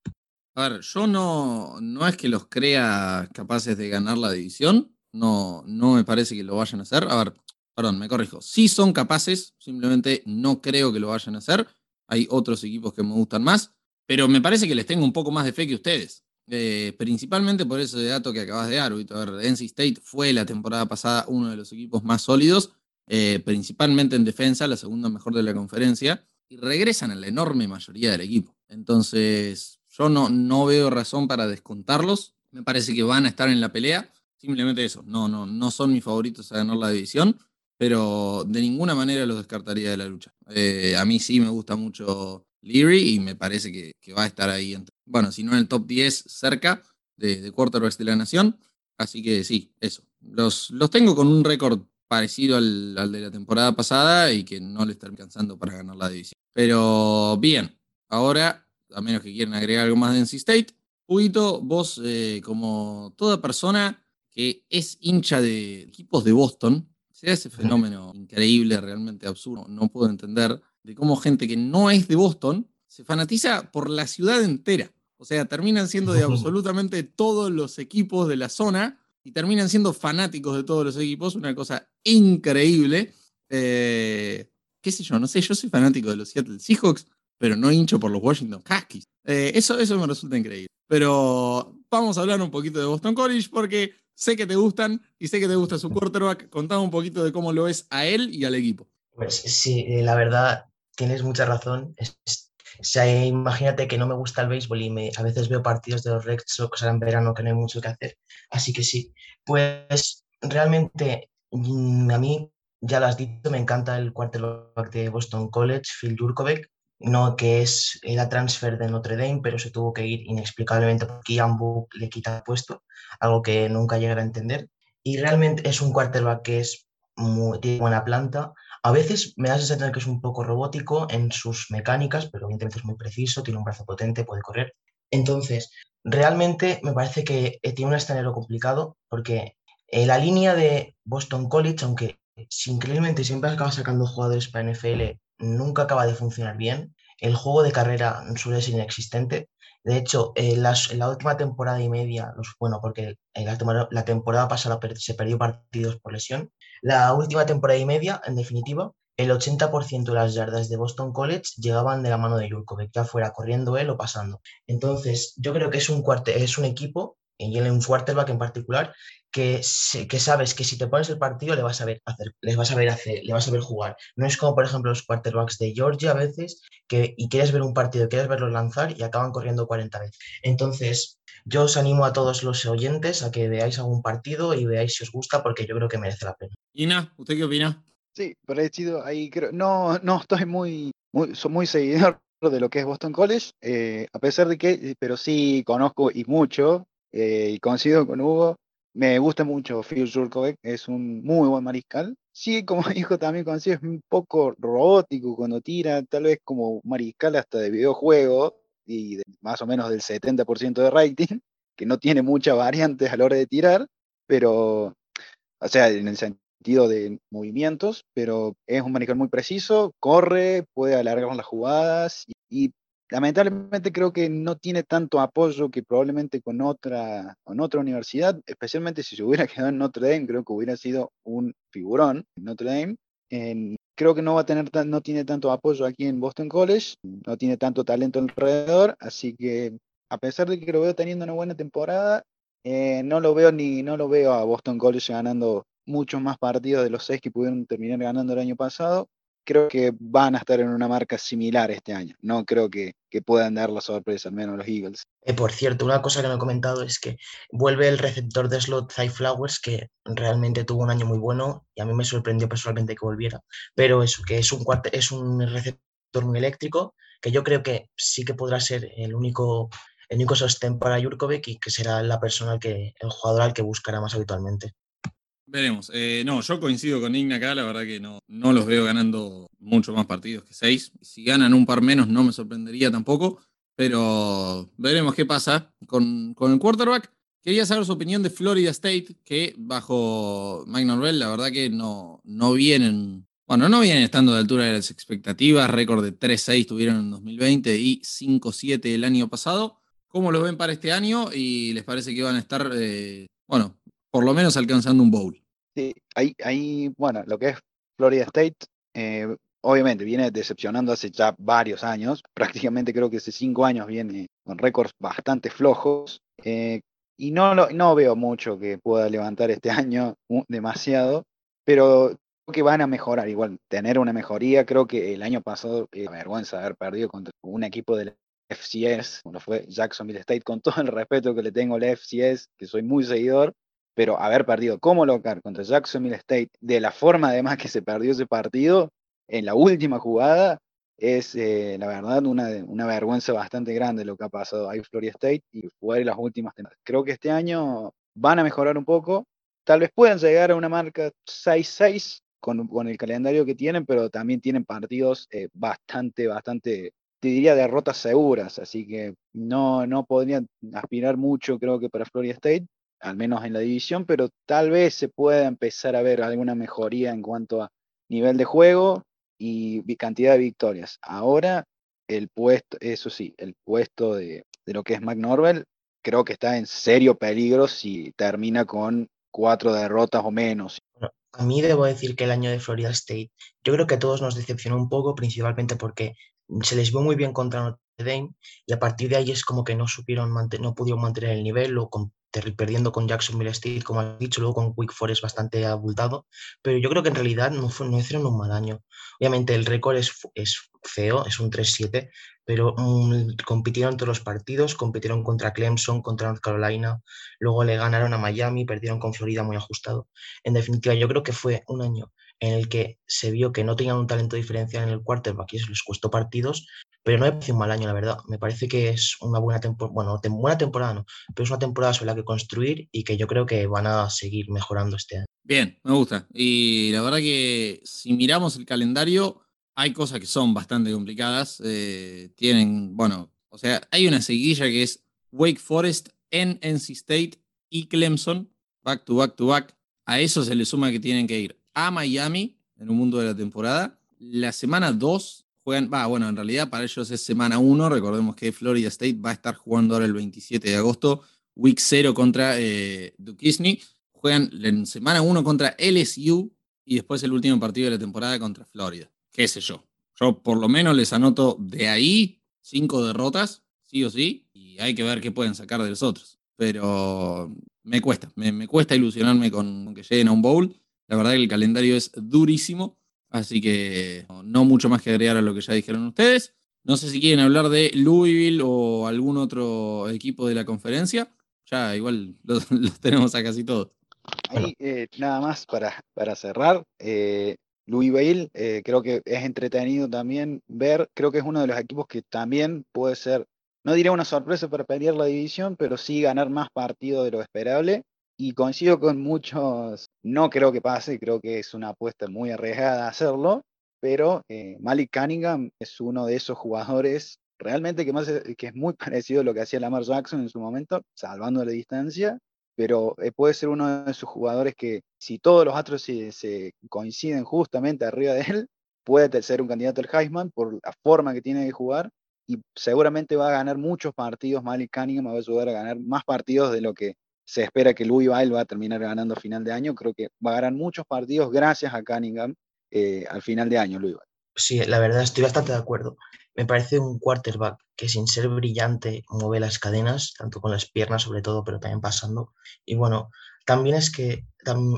A ver, yo no, no es que los crea capaces de ganar la división, no, no me parece que lo vayan a hacer. A ver, perdón, me corrijo. Sí son capaces, simplemente no creo que lo vayan a hacer. Hay otros equipos que me gustan más, pero me parece que les tengo un poco más de fe que ustedes. Eh, principalmente por ese dato que acabas de dar, A ver, NC State fue la temporada pasada uno de los equipos más sólidos, eh, principalmente en defensa, la segunda mejor de la conferencia, y regresan a la enorme mayoría del equipo. Entonces, yo no, no veo razón para descontarlos. Me parece que van a estar en la pelea. Simplemente eso, no, no, no son mis favoritos a ganar la división, pero de ninguna manera los descartaría de la lucha. Eh, a mí sí me gusta mucho Leary y me parece que, va a estar ahí bueno, si no en el top 10 cerca de, de quarterbacks de la nación. Así que sí, eso. Los, los tengo con un récord parecido al, de la temporada pasada y que no le están alcanzando para ganar la división. Pero bien, ahora, a menos que quieran agregar algo más de NC State, Huguito, vos eh, como toda persona que es hincha de equipos de Boston, sea ese fenómeno increíble, realmente absurdo, no puedo entender, de cómo gente que no es de Boston se fanatiza por la ciudad entera. O sea, terminan siendo de absolutamente todos los equipos de la zona y terminan siendo fanáticos de todos los equipos, una cosa increíble. Eh, ¿Qué sé yo? No sé, yo soy fanático de los Seattle Seahawks, pero no hincho por los Washington Huskies. Eh, eso, eso me resulta increíble. Pero vamos a hablar un poquito de Boston College porque sé que te gustan y sé que te gusta su quarterback. Contame un poquito de cómo lo ves a él y al equipo. Pues sí, eh, la verdad, tienes mucha razón. Sea, imagínate que no me gusta el béisbol y me, a veces veo partidos de los Red Sox en verano que no hay mucho que hacer. Así que sí, pues realmente mm, a mí, ya lo has dicho, me encanta el quarterback de Boston College, Phil Jurkovec, no que es la transfer de Notre Dame, pero se tuvo que ir inexplicablemente porque Ian Book le quita el puesto, algo que nunca llegará a entender. Y realmente es un quarterback que es muy, tiene buena planta, a veces me da la sensación que es un poco robótico en sus mecánicas, pero evidentemente es muy preciso, tiene un brazo potente, puede correr. Entonces, realmente me parece que eh, tiene un escenario complicado porque eh, la línea de Boston College, aunque increíblemente siempre acaba sacando jugadores para NFL, nunca acaba de funcionar bien. El juego de carrera suele ser inexistente. De hecho, en, la última temporada y media, bueno, porque la, temporada pasada se perdió partidos por lesión, la última temporada y media, en definitiva, el 80% de las yardas de Boston College llegaban de la mano de Jurkovic, ya fuera corriendo él o pasando. Entonces, yo creo que es un, es un equipo, y un quarterback en particular, que, que, sabes que si te pones el partido le vas a ver hacer, les vas a ver hacer, le vas a ver jugar. No es como, por ejemplo, los quarterbacks de Georgia a veces, que y quieres ver un partido, quieres verlos lanzar y acaban corriendo 40 veces. Entonces, yo os animo a todos los oyentes a que veáis algún partido y veáis si os gusta, porque yo creo que merece la pena. Ina, ¿usted qué opina? Sí, parecido ahí creo. No, no estoy muy, muy, soy muy seguidor de lo que es Boston College, eh, a pesar de que, pero sí conozco y mucho, eh, y coincido con Hugo, me gusta mucho Phil Jurkovic, es un muy buen mariscal. Sí, como dijo también es un poco robótico cuando tira, tal vez como mariscal hasta de videojuego y más o menos del 70% de rating, que no tiene muchas variantes a la hora de tirar, pero, o sea, en el sentido de movimientos, pero es un mariscal muy preciso, corre, puede alargar las jugadas y lamentablemente creo que no tiene tanto apoyo que probablemente con otra, con otra universidad, especialmente si se hubiera quedado en Notre Dame, creo que hubiera sido un figurón en Notre Dame. creo que no va a tener no tiene tanto apoyo aquí en Boston College, no tiene tanto talento alrededor, así que a pesar de que lo veo teniendo una buena temporada, eh, no lo veo ni no lo veo a Boston College ganando muchos más partidos de los seis que pudieron terminar ganando el año pasado. Creo que van a estar en una marca similar este año. No creo que, que puedan dar la sorpresa, al menos los Eagles. Eh, por cierto, una cosa que no he comentado es que vuelve el receptor de slot Zay Flowers, que realmente tuvo un año muy bueno y a mí me sorprendió personalmente que volviera. Pero eso, que es un, es un receptor muy eléctrico, que yo creo que sí que podrá ser el único el único sostén para Jurkovic y que será la persona que, el jugador al que buscará más habitualmente. Veremos. Eh, no, yo coincido con Igna acá, la verdad que no, no los veo ganando mucho más partidos que seis. Si ganan un par menos no me sorprendería tampoco, pero veremos qué pasa con, con el quarterback. Quería saber su opinión de Florida State, que bajo Mike Norvell, la verdad que no, no vienen, bueno, no vienen estando de altura de las expectativas. Récord de 3-6 tuvieron en 2020 y 5-7 el año pasado. ¿Cómo lo ven para este año? ¿Y les parece que van a estar, eh, bueno, por lo menos alcanzando un bowl. Sí, ahí, bueno, lo que es Florida State, eh, obviamente viene decepcionando hace ya varios años, prácticamente creo que hace cinco años viene con récords bastante flojos, eh, y no, no veo mucho que pueda levantar este año demasiado, pero creo que van a mejorar, igual tener una mejoría, creo que el año pasado, eh, vergüenza haber perdido contra un equipo del FCS, como fue Jacksonville State, con todo el respeto que le tengo al FCS, que soy muy seguidor, pero haber perdido como local contra Jacksonville State, de la forma además que se perdió ese partido, en la última jugada, es eh, la verdad una, una vergüenza bastante grande lo que ha pasado ahí Florida State y jugar en las últimas temporadas. Creo que este año van a mejorar un poco, tal vez puedan llegar a una marca 6-6 con, con, el calendario que tienen, pero también tienen partidos eh, bastante, bastante, te diría, derrotas seguras, así que no, no podrían aspirar mucho creo que para Florida State, al menos en la división, pero tal vez se pueda empezar a ver alguna mejoría en cuanto a nivel de juego y cantidad de victorias. Ahora, el puesto, eso sí, el puesto de, lo que es McNorvell, creo que está en serio peligro si termina con cuatro derrotas o menos. A mí debo decir que el año de Florida State, yo creo que a todos nos decepcionó un poco, principalmente porque se les vio muy bien contra Notre Dame y a partir de ahí es como que no supieron no pudieron mantener el nivel o perdiendo con Jacksonville State, como has dicho, luego con Quick Forest bastante abultado, pero yo creo que en realidad no, fue, no hicieron un mal año. Obviamente el récord es, es feo, es un 3-7, pero mm, compitieron todos los partidos, compitieron contra Clemson, contra North Carolina, luego le ganaron a Miami, perdieron con Florida muy ajustado. En definitiva, yo creo que fue un año en el que se vio que no tenían un talento diferencial en el quarterback y eso les costó partidos, pero no me parece un mal año, la verdad. Me parece que es una buena temporada, bueno, buena temporada no, pero es una temporada sobre la que construir y que yo creo que van a seguir mejorando este año. Bien, me gusta. Y la verdad que si miramos el calendario, hay cosas que son bastante complicadas. Eh, tienen, bueno, o sea, hay una seguilla que es Wake Forest en NC State y Clemson, back to back to back. A eso se le suma que tienen que ir a Miami en un mundo de la temporada. La semana 2 juegan, va, bueno, en realidad para ellos es semana 1. Recordemos que Florida State va a estar jugando ahora el 27 de agosto, week 0 contra eh. Juegan en semana 1 contra LSU y después el último partido de la temporada contra Florida. ¿Qué sé yo? Yo por lo menos les anoto de ahí cinco derrotas, sí o sí, y hay que ver qué pueden sacar de los otros. Pero me cuesta, me, cuesta ilusionarme con que lleguen a un bowl. La verdad que el calendario es durísimo Así que no mucho más que agregar a lo que ya dijeron ustedes. No sé si quieren hablar de Louisville o algún otro equipo de la conferencia. Ya igual los, tenemos a casi todos. Ahí, eh, nada más para, para cerrar. Eh, Louisville eh, creo que es entretenido también ver. Creo que es uno de los equipos que también puede ser, no diré una sorpresa para pelear la división, pero sí ganar más partidos de lo esperable y coincido con muchos, no creo que pase, creo que es una apuesta muy arriesgada hacerlo, pero eh, Malik Cunningham es uno de esos jugadores realmente que, más, que es muy parecido a lo que hacía Lamar Jackson en su momento, salvando la distancia, pero eh, puede ser uno de esos jugadores que si todos los otros se, coinciden justamente arriba de él, puede ser un candidato al Heisman por la forma que tiene de jugar y seguramente va a ganar muchos partidos, Malik Cunningham va a ayudar a ganar más partidos de lo que se espera que Louisville va a terminar ganando a final de año. Creo que va a ganar muchos partidos gracias a Cunningham eh, al final de año, Louisville. Sí, la verdad estoy bastante de acuerdo. me parece un quarterback que sin ser brillante mueve las cadenas, tanto con las piernas sobre todo, pero también pasando. Y bueno, también es que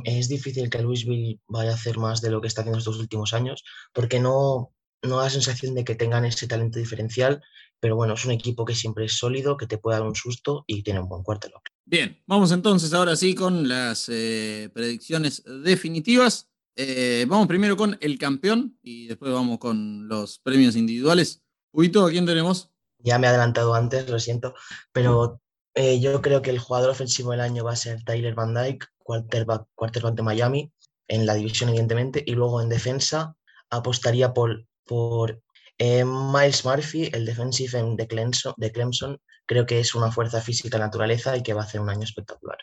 es difícil que Louisville vaya a hacer más de lo que está haciendo estos últimos años, porque no, no da sensación de que tengan ese talento diferencial, pero bueno, es un equipo que siempre es sólido, que te puede dar un susto y tiene un buen quarterback. Bien, vamos entonces ahora sí con las eh, predicciones definitivas. Eh, vamos primero con el campeón y después vamos con los premios individuales. Huito, ¿a quién tenemos? Ya me he adelantado antes, lo siento, pero eh, yo creo que el jugador ofensivo del año va a ser Tyler Van Dyke, quarterback, quarterback de Miami, en la división evidentemente, y luego en defensa apostaría por, por eh, Miles Murphy, el defensive end de Clemson, de Clemson. Creo que es una fuerza física naturaleza y que va a hacer un año espectacular.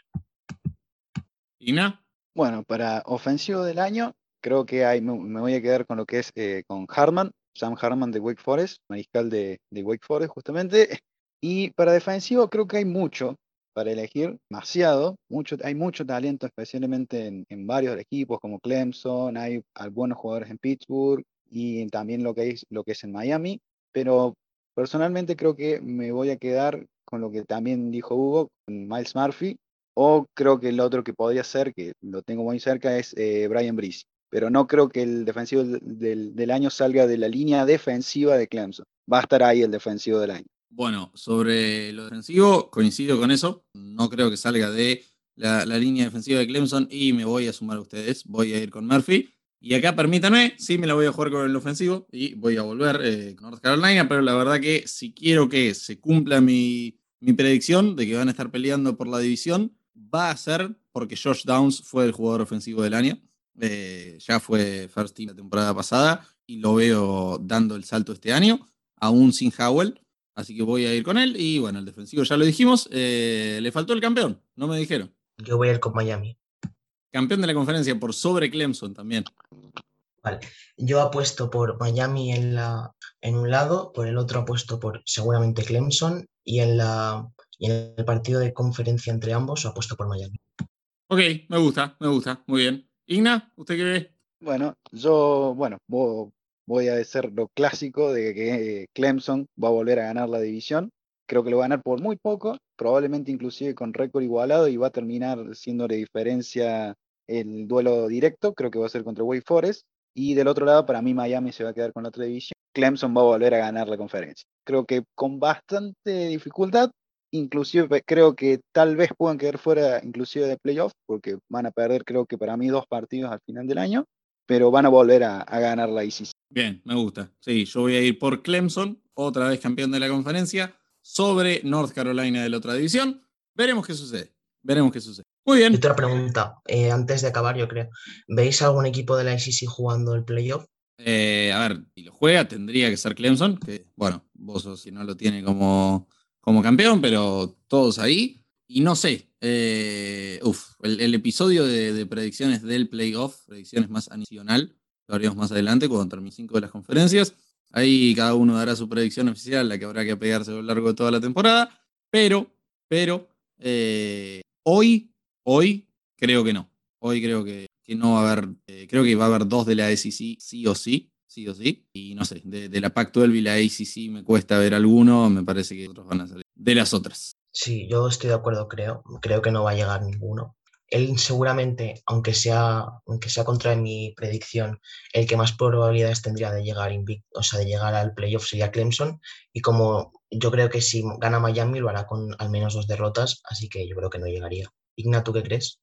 ¿Ina? Bueno, para ofensivo del año, creo que hay, me, voy a quedar con lo que es eh, con Harman, Sam Harman de Wake Forest, mariscal de, Wake Forest justamente. Y para defensivo creo que hay mucho para elegir, demasiado, mucho, hay mucho talento, especialmente en, varios equipos como Clemson, hay, buenos jugadores en Pittsburgh y también lo que, es, lo que es en Miami, pero personalmente creo que me voy a quedar con lo que también dijo Hugo, Miles Murphy, o creo que el otro que podría ser, que lo tengo muy cerca, es eh, Brian Breeze. Pero no creo que el defensivo del, año salga de la línea defensiva de Clemson. Va a estar ahí el defensivo del año. Bueno, sobre lo defensivo, coincido con eso. No creo que salga de la, línea defensiva de Clemson y me voy a sumar a ustedes. Voy a ir con Murphy. Y acá permítanme, sí me la voy a jugar con el ofensivo y voy a volver eh, con North Carolina, pero la verdad que si quiero que se cumpla mi, mi predicción de que van a estar peleando por la división, va a ser porque Josh Downs fue el jugador ofensivo del año. Eh, ya fue first team la temporada pasada y lo veo dando el salto este año, aún sin Howell. Así que voy a ir con él. Y bueno, el defensivo ya lo dijimos. Eh, le faltó el campeón, no me dijeron. Yo voy a ir con Miami. Campeón de la conferencia por sobre Clemson también. Vale. Yo apuesto por Miami en, la, en un lado, por el otro apuesto por seguramente Clemson y en la y en el partido de conferencia entre ambos, apuesto por Miami. Ok, me gusta, me gusta, muy bien. Igna, ¿usted qué ve? Bueno, yo, bueno, voy a decir lo clásico de que Clemson va a volver a ganar la división. Creo que lo va a ganar por muy poco, probablemente inclusive con récord igualado y va a terminar siendo de diferencia el duelo directo. Creo que va a ser contra Wake Forest. Y del otro lado, para mí Miami se va a quedar con la otra división. Clemson va a volver a ganar la conferencia. Creo que con bastante dificultad, inclusive creo que tal vez puedan quedar fuera inclusive de playoff, porque van a perder creo que para mí dos partidos al final del año, pero van a volver a, ganar la ICC. Bien, me gusta. Sí, yo voy a ir por Clemson, otra vez campeón de la conferencia, sobre North Carolina de la otra división. Veremos qué sucede. Veremos qué sucede. Muy bien. otra pregunta, eh, antes de acabar, yo creo. ¿Veis algún equipo de la ICC jugando el playoff? Eh, a ver, si lo juega, tendría que ser Clemson, que bueno, vos si no lo tiene como como campeón, pero todos ahí. Y no sé, eh, el, episodio de, predicciones del playoff, predicciones más adicional, lo haremos más adelante cuando termine cinco de las conferencias. Ahí cada uno dará su predicción oficial, la que habrá que apegarse a lo largo de toda la temporada. Pero, pero, eh, hoy, hoy creo que no. Hoy creo que, no va a haber, eh, creo que va a haber dos de la SEC sí o sí sí o sí. Y no sé, de, la Pac-12 y la ACC me cuesta ver alguno, me parece que otros van a salir de las otras. Sí, yo estoy de acuerdo, creo. Creo que no va a llegar ninguno. Él seguramente, aunque sea, aunque sea contra mi predicción, el que más probabilidades tendría de llegar o sea, de llegar al playoff sería Clemson. Y como yo creo que si gana Miami lo hará con al menos dos derrotas, así que yo creo que no llegaría. Igna, ¿tú qué crees?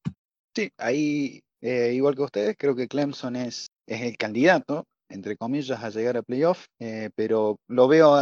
Sí, ahí, eh, igual que ustedes, creo que Clemson es, el candidato entre comillas, a llegar a playoff, eh, pero lo veo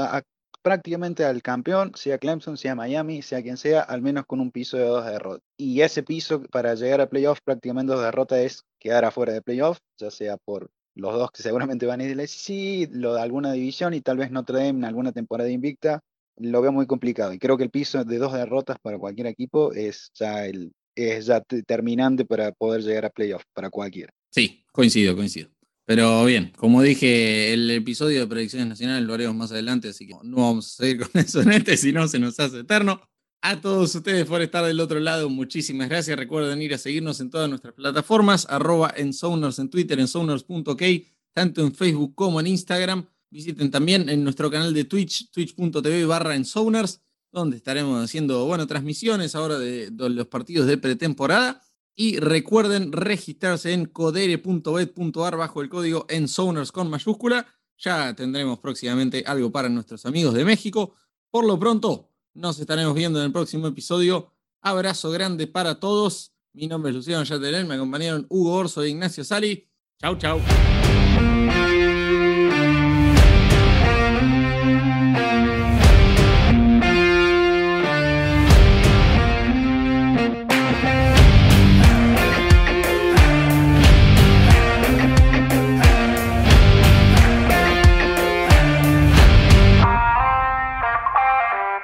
prácticamente al campeón, sea Clemson, sea Miami, sea quien sea, al menos con un piso de dos derrotas. Y ese piso para llegar a playoff, prácticamente dos derrotas, es quedar afuera de playoff, ya sea por los dos que seguramente van a ir SEC, lo de alguna división y tal vez no traen alguna temporada invicta, lo veo muy complicado. Y creo que el piso de dos derrotas para cualquier equipo es ya el es ya determinante para poder llegar a playoff para cualquiera. Sí, coincido, coincido. Pero bien, como dije, el episodio de predicciones nacionales lo haremos más adelante, así que no vamos a seguir con eso en este, si no se nos hace eterno. A todos ustedes por estar del otro lado, muchísimas gracias. Recuerden ir a seguirnos en todas nuestras plataformas, arroba en en Twitter, en tanto en Facebook como en Instagram. Visiten también en nuestro canal de Twitch, twitch.tv barra Ensoners, donde estaremos haciendo, bueno, transmisiones ahora de, los partidos de pretemporada. Y recuerden registrarse en codere.bet.ar bajo el código Ensoners con mayúscula. Ya tendremos próximamente algo para nuestros amigos de México. Por lo pronto, nos estaremos viendo en el próximo episodio. Abrazo grande para todos. Mi nombre es Luciano Yatelén, me acompañaron Hugo Orso e Ignacio Sali. Chau, chau.